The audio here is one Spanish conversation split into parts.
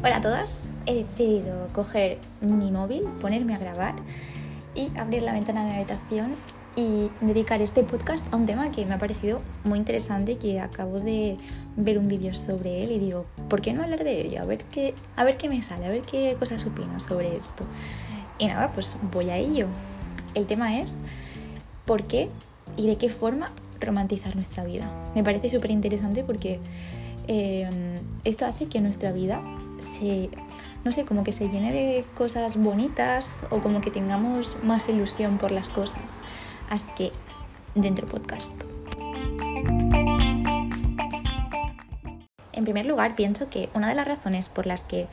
Hola a todas, he decidido coger mi móvil, ponerme a grabar y abrir la ventana de mi habitación y dedicar este podcast a un tema que me ha parecido muy interesante, que acabo de ver un vídeo sobre él y digo, ¿por qué no hablar de ello? A ver qué, a ver qué me sale, a ver qué cosas opino sobre esto. Y nada, pues voy a ello. El tema es por qué y de qué forma romantizar nuestra vida. Me parece súper interesante porque eh, esto hace que nuestra vida se, no sé, como que se llene de cosas bonitas o como que tengamos más ilusión por las cosas. Así que, dentro podcast. En primer lugar, pienso que una de las razones por las que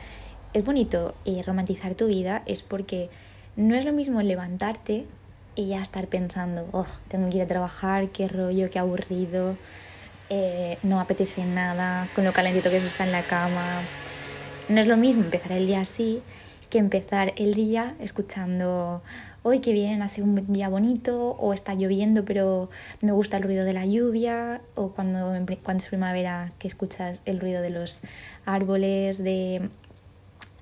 es bonito eh, romantizar tu vida es porque no es lo mismo levantarte y ya estar pensando, oh, tengo que ir a trabajar, qué rollo, qué aburrido, eh, no apetece nada, con lo calentito que se está en la cama, no es lo mismo empezar el día así que empezar el día escuchando, hoy qué bien, hace un día bonito, o está lloviendo pero me gusta el ruido de la lluvia, o cuando, cuando es primavera que escuchas el ruido de los árboles, de,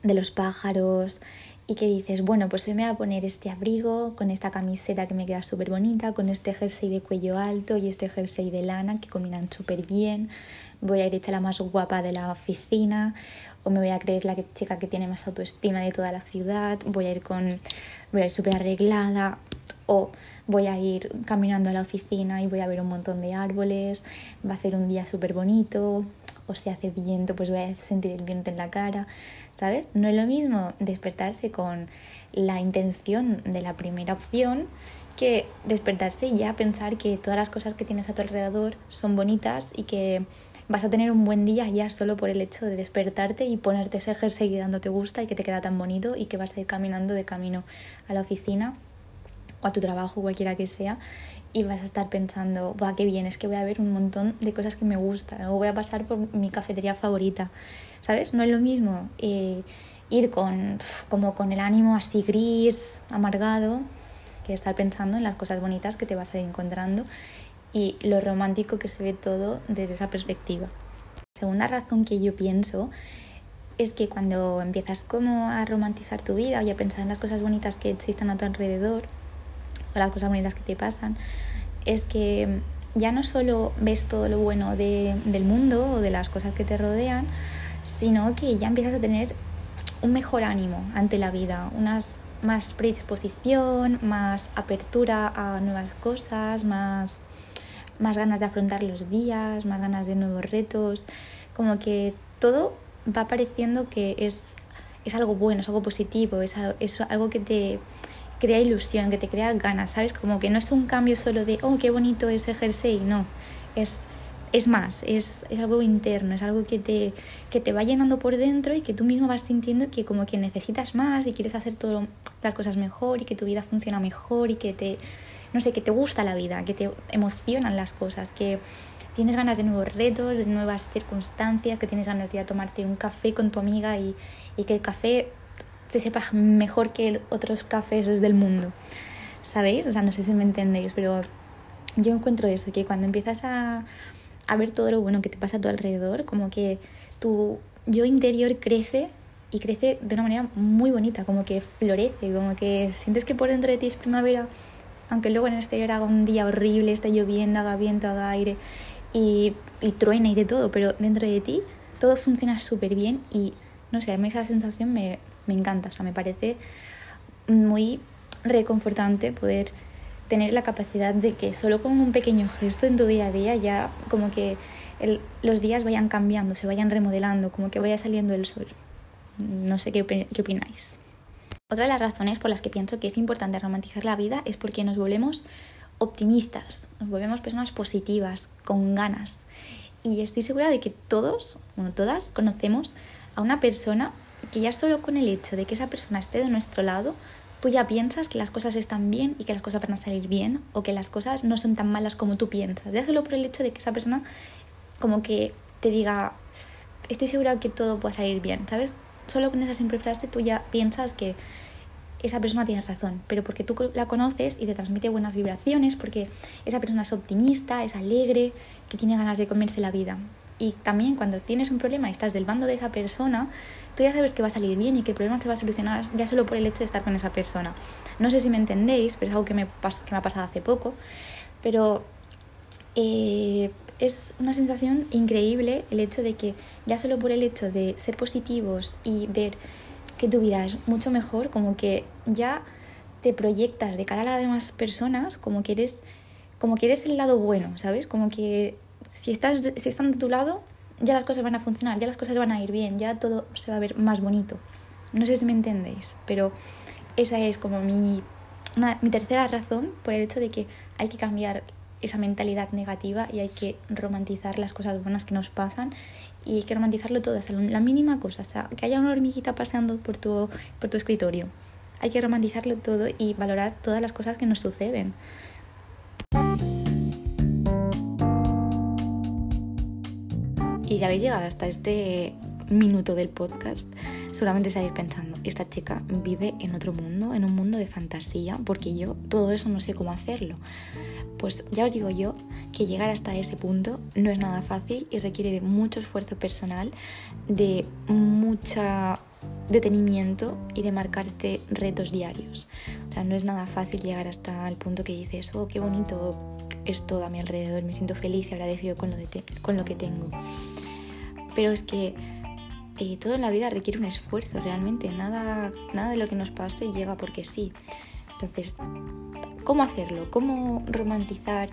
de los pájaros, y que dices, bueno, pues hoy me voy a poner este abrigo con esta camiseta que me queda súper bonita, con este jersey de cuello alto y este jersey de lana que combinan súper bien, voy a ir hecha la más guapa de la oficina o me voy a creer la chica que tiene más autoestima de toda la ciudad, voy a ir con voy a ir súper arreglada o voy a ir caminando a la oficina y voy a ver un montón de árboles, va a ser un día súper bonito, o si hace viento, pues voy a sentir el viento en la cara, ¿sabes? No es lo mismo despertarse con la intención de la primera opción que despertarse y ya pensar que todas las cosas que tienes a tu alrededor son bonitas y que vas a tener un buen día ya solo por el hecho de despertarte y ponerte ese jersey que te gusta y que te queda tan bonito y que vas a ir caminando de camino a la oficina o a tu trabajo, cualquiera que sea, y vas a estar pensando, va, qué bien, es que voy a ver un montón de cosas que me gustan, o voy a pasar por mi cafetería favorita, ¿sabes? No es lo mismo eh, ir con, como con el ánimo así gris, amargado, que estar pensando en las cosas bonitas que te vas a ir encontrando y lo romántico que se ve todo desde esa perspectiva. La segunda razón que yo pienso es que cuando empiezas como a romantizar tu vida y a pensar en las cosas bonitas que existen a tu alrededor o las cosas bonitas que te pasan, es que ya no solo ves todo lo bueno de, del mundo o de las cosas que te rodean, sino que ya empiezas a tener un mejor ánimo ante la vida, unas más predisposición, más apertura a nuevas cosas, más más ganas de afrontar los días, más ganas de nuevos retos, como que todo va pareciendo que es, es algo bueno, es algo positivo, es es algo que te crea ilusión, que te crea ganas, ¿sabes? Como que no es un cambio solo de, oh, qué bonito ese jersey, no, es, es más, es, es algo interno, es algo que te, que te va llenando por dentro y que tú mismo vas sintiendo que como que necesitas más y quieres hacer todas las cosas mejor y que tu vida funciona mejor y que te no sé, que te gusta la vida, que te emocionan las cosas, que tienes ganas de nuevos retos, de nuevas circunstancias, que tienes ganas de ir a tomarte un café con tu amiga y, que el café te sepa mejor que otros cafés del mundo. ¿Sabéis? O sea, no sé si me entendéis, pero yo encuentro eso, que cuando empiezas a, ver todo lo bueno que te pasa a tu alrededor, como que tu yo interior crece y crece de una manera muy bonita, como que florece, como que sientes que por dentro de ti es primavera aunque luego en el exterior haga un día horrible, esté lloviendo, haga viento, haga aire y, y truena y de todo, pero dentro de ti todo funciona súper bien y no sé, a mí esa sensación me, me encanta, o sea, me parece muy reconfortante poder tener la capacidad de que solo con un pequeño gesto en tu día a día ya como que el, los días vayan cambiando, se vayan remodelando, como que vaya saliendo el sol. No sé qué, qué opináis. Otra de las razones por las que pienso que es importante romantizar la vida es porque nos volvemos optimistas, nos volvemos personas positivas, con ganas. Y estoy segura de que todos, bueno, todas conocemos a una persona que ya solo con el hecho de que esa persona esté de nuestro lado, tú ya piensas que las cosas están bien y que las cosas van a salir bien o que las cosas no son tan malas como tú piensas. Ya solo por el hecho de que esa persona como que te diga, estoy segura que todo puede salir bien, ¿sabes? Solo con esa simple frase tú ya piensas que esa persona tiene razón, pero porque tú la conoces y te transmite buenas vibraciones, porque esa persona es optimista, es alegre, que tiene ganas de comerse la vida. Y también cuando tienes un problema y estás del bando de esa persona, tú ya sabes que va a salir bien y que el problema se va a solucionar ya solo por el hecho de estar con esa persona. No sé si me entendéis, pero es algo que me, que me ha pasado hace poco. Pero eh, es una sensación increíble el hecho de que ya solo por el hecho de ser positivos y ver que tu vida es mucho mejor, como que ya te proyectas de cara a las demás personas como que eres, como que eres el lado bueno, ¿sabes? Como que si, estás, si están de tu lado, ya las cosas van a funcionar, ya las cosas van a ir bien, ya todo se va a ver más bonito. No sé si me entendéis, pero esa es como mi, mi tercera razón por el hecho de que hay que cambiar esa mentalidad negativa y hay que romantizar las cosas buenas que nos pasan y hay que romantizarlo todo, hasta la mínima cosa, sea, que haya una hormiguita paseando por tu, por tu escritorio. Hay que romantizarlo todo y valorar todas las cosas que nos suceden. Y si habéis llegado hasta este minuto del podcast, seguramente estáis pensando, esta chica vive en otro mundo, en un mundo de fantasía, porque yo todo eso no sé cómo hacerlo. Pues ya os digo yo que llegar hasta ese punto no es nada fácil y requiere de mucho esfuerzo personal, de mucha detenimiento y de marcarte retos diarios. O sea, no es nada fácil llegar hasta el punto que dices, oh, qué bonito es todo a mi alrededor, me siento feliz y agradecido con lo, con lo que tengo. Pero es que eh, todo en la vida requiere un esfuerzo realmente, nada, nada de lo que nos pase llega porque sí. Entonces, ¿cómo hacerlo? ¿Cómo romantizar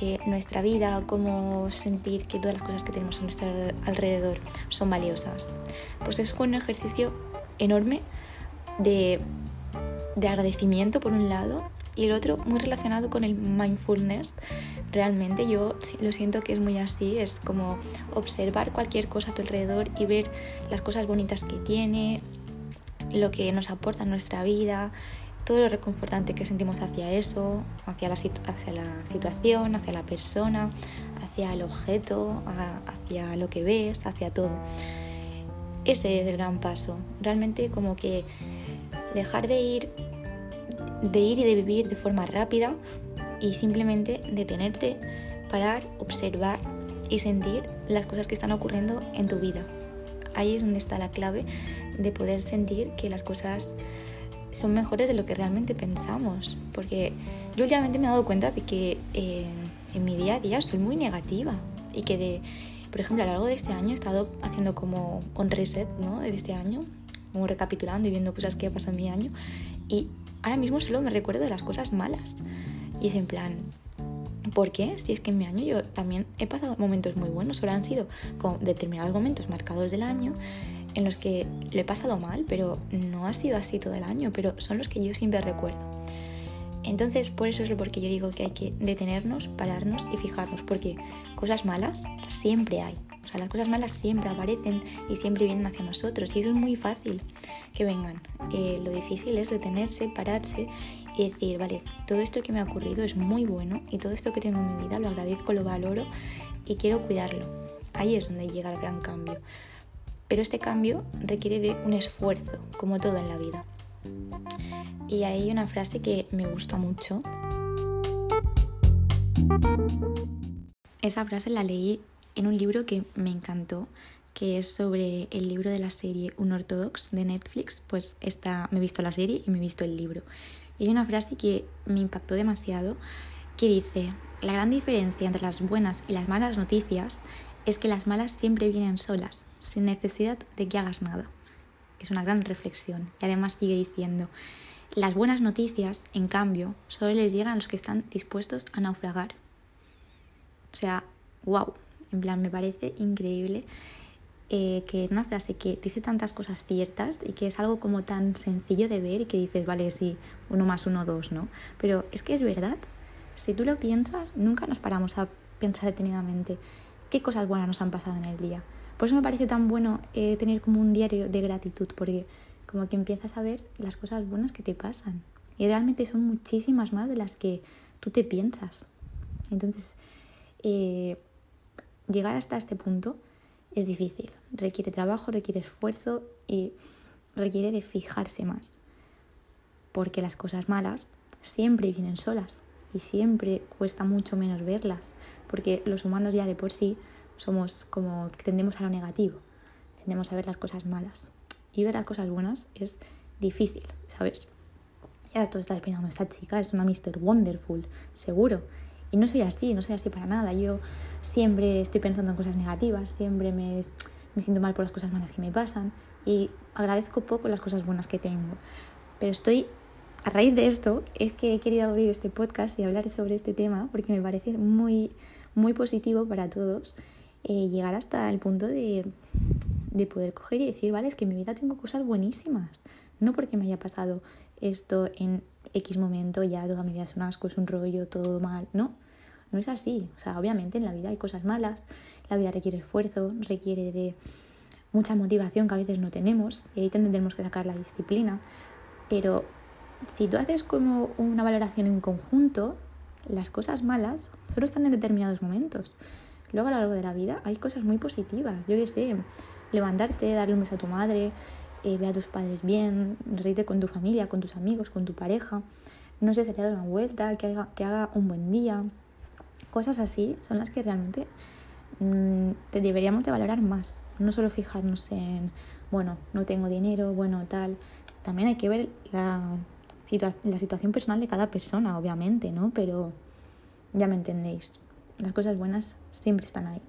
eh, nuestra vida? ¿Cómo sentir que todas las cosas que tenemos a nuestro alrededor son valiosas? Pues es un ejercicio enorme de, de agradecimiento por un lado y el otro muy relacionado con el mindfulness. Realmente yo lo siento que es muy así, es como observar cualquier cosa a tu alrededor y ver las cosas bonitas que tiene, lo que nos aporta en nuestra vida, todo lo reconfortante que sentimos hacia eso, hacia la, hacia la situación, hacia la persona, hacia el objeto, hacia lo que ves, hacia todo. Ese es el gran paso. Realmente como que dejar de ir de ir y de vivir de forma rápida y simplemente detenerte, parar, observar y sentir las cosas que están ocurriendo en tu vida. Ahí es donde está la clave de poder sentir que las cosas son mejores de lo que realmente pensamos. Porque yo últimamente me he dado cuenta de que eh, en mi día a día soy muy negativa y que de, por ejemplo, a lo largo de este año he estado haciendo como un reset, ¿no? De este año, como recapitulando y viendo cosas que ha pasado mi año y ahora mismo solo me recuerdo de las cosas malas. Y es en plan, ¿por qué? Si es que en mi año yo también he pasado momentos muy buenos, solo han sido con determinados momentos marcados del año en los que lo he pasado mal, pero no ha sido así todo el año, pero son los que yo siempre recuerdo. Entonces, por eso es lo porque yo digo que hay que detenernos, pararnos y fijarnos, porque cosas malas siempre hay. O sea, las cosas malas siempre aparecen y siempre vienen hacia nosotros y eso es muy fácil que vengan. Eh, lo difícil es detenerse, pararse y decir, vale, todo esto que me ha ocurrido es muy bueno y todo esto que tengo en mi vida lo agradezco, lo valoro y quiero cuidarlo. Ahí es donde llega el gran cambio. Pero este cambio requiere de un esfuerzo, como todo en la vida. Y hay una frase que me gusta mucho. Esa frase la leí en un libro que me encantó, que es sobre el libro de la serie Un Ortodox de Netflix, pues esta, me he visto la serie y me he visto el libro. Y hay una frase que me impactó demasiado que dice, la gran diferencia entre las buenas y las malas noticias es que las malas siempre vienen solas, sin necesidad de que hagas nada. Es una gran reflexión. Y además sigue diciendo, las buenas noticias, en cambio, solo les llegan a los que están dispuestos a naufragar. O sea, wow, en plan, me parece increíble eh, que una frase que dice tantas cosas ciertas y que es algo como tan sencillo de ver y que dices, vale, sí, uno más uno, dos, ¿no? Pero es que es verdad. Si tú lo piensas, nunca nos paramos a pensar detenidamente qué cosas buenas nos han pasado en el día. Por eso me parece tan bueno eh, tener como un diario de gratitud, porque como que empiezas a ver las cosas buenas que te pasan. Y realmente son muchísimas más de las que tú te piensas. Entonces, eh, llegar hasta este punto es difícil. Requiere trabajo, requiere esfuerzo y requiere de fijarse más. Porque las cosas malas siempre vienen solas y siempre cuesta mucho menos verlas. Porque los humanos ya de por sí somos como tendemos a lo negativo, tendemos a ver las cosas malas. Y ver las cosas buenas es difícil, ¿sabes? Y ahora tú estás pensando, esta chica es una Mr. Wonderful, seguro. Y no soy así, no soy así para nada. Yo siempre estoy pensando en cosas negativas, siempre me, me siento mal por las cosas malas que me pasan y agradezco poco las cosas buenas que tengo. Pero estoy, a raíz de esto, es que he querido abrir este podcast y hablar sobre este tema porque me parece muy, muy positivo para todos eh, llegar hasta el punto de, de poder coger y decir, vale, es que en mi vida tengo cosas buenísimas. No porque me haya pasado esto en X momento, ya toda mi vida es un asco, es un rollo, todo mal. No, no es así. O sea, obviamente en la vida hay cosas malas, la vida requiere esfuerzo, requiere de mucha motivación que a veces no tenemos y ahí tendremos que sacar la disciplina. Pero si tú haces como una valoración en conjunto, las cosas malas solo están en determinados momentos. Luego a lo largo de la vida hay cosas muy positivas. Yo qué sé, levantarte, darle un beso a tu madre, eh, ver a tus padres bien, reírte con tu familia, con tus amigos, con tu pareja. No salir a dar una vuelta, que haga, que haga un buen día. Cosas así son las que realmente mm, te deberíamos de valorar más. No solo fijarnos en, bueno, no tengo dinero, bueno, tal. También hay que ver la, la situación personal de cada persona, obviamente, ¿no? Pero ya me entendéis. Las cosas buenas siempre están ahí.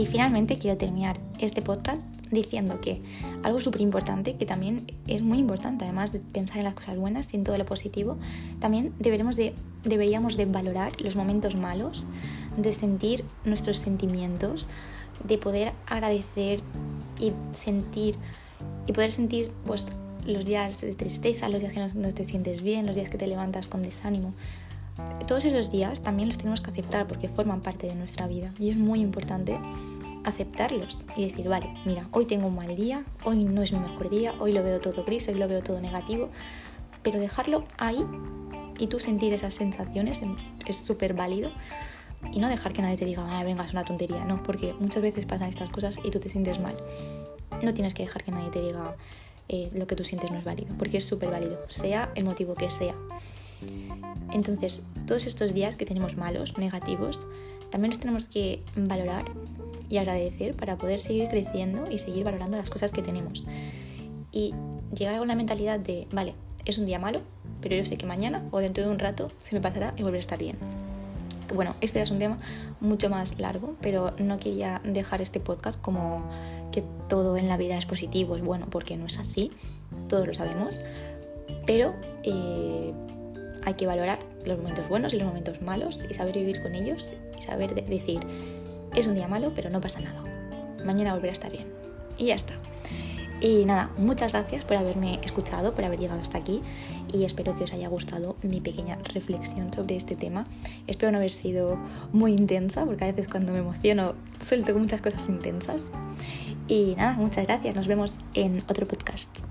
Y finalmente quiero terminar este podcast diciendo que algo súper importante, que también es muy importante, además de pensar en las cosas buenas y en todo lo positivo, también deberemos de, deberíamos de valorar los momentos malos, de sentir nuestros sentimientos, de poder agradecer y sentir y poder sentir pues los días de tristeza, los días que no, te sientes bien, los días que te levantas con desánimo. Todos esos días también los tenemos que aceptar porque forman parte de nuestra vida y es muy importante aceptarlos y decir, vale, mira, hoy tengo un mal día, hoy no es mi mejor día, hoy lo veo todo gris, hoy lo veo todo negativo, pero dejarlo ahí y tú sentir esas sensaciones es súper válido y no dejar que nadie te diga, ah, venga, es una tontería, no, porque muchas veces pasan estas cosas y tú te sientes mal. No tienes que dejar que nadie te diga, eh, lo que tú sientes no es válido, porque es súper válido, sea el motivo que sea. Entonces, todos estos días que tenemos malos, negativos, también los tenemos que valorar y agradecer para poder seguir creciendo y seguir valorando las cosas que tenemos. Y llegar con la mentalidad de, vale, es un día malo, pero yo sé que mañana o dentro de un rato se me pasará y volveré a estar bien. Bueno, esto ya es un tema mucho más largo, pero no quería dejar este podcast como que todo en la vida es positivo, es bueno, porque no es así, todos lo sabemos, pero eh, hay que valorar los momentos buenos y los momentos malos y saber vivir con ellos y saber decir, es un día malo, pero no pasa nada, mañana volverá a estar bien. Y ya está. Y nada, muchas gracias por haberme escuchado, por haber llegado hasta aquí y espero que os haya gustado mi pequeña reflexión sobre este tema. Espero no haber sido muy intensa, porque a veces cuando me emociono suelto muchas cosas intensas. Y nada, muchas gracias. Nos vemos en otro podcast.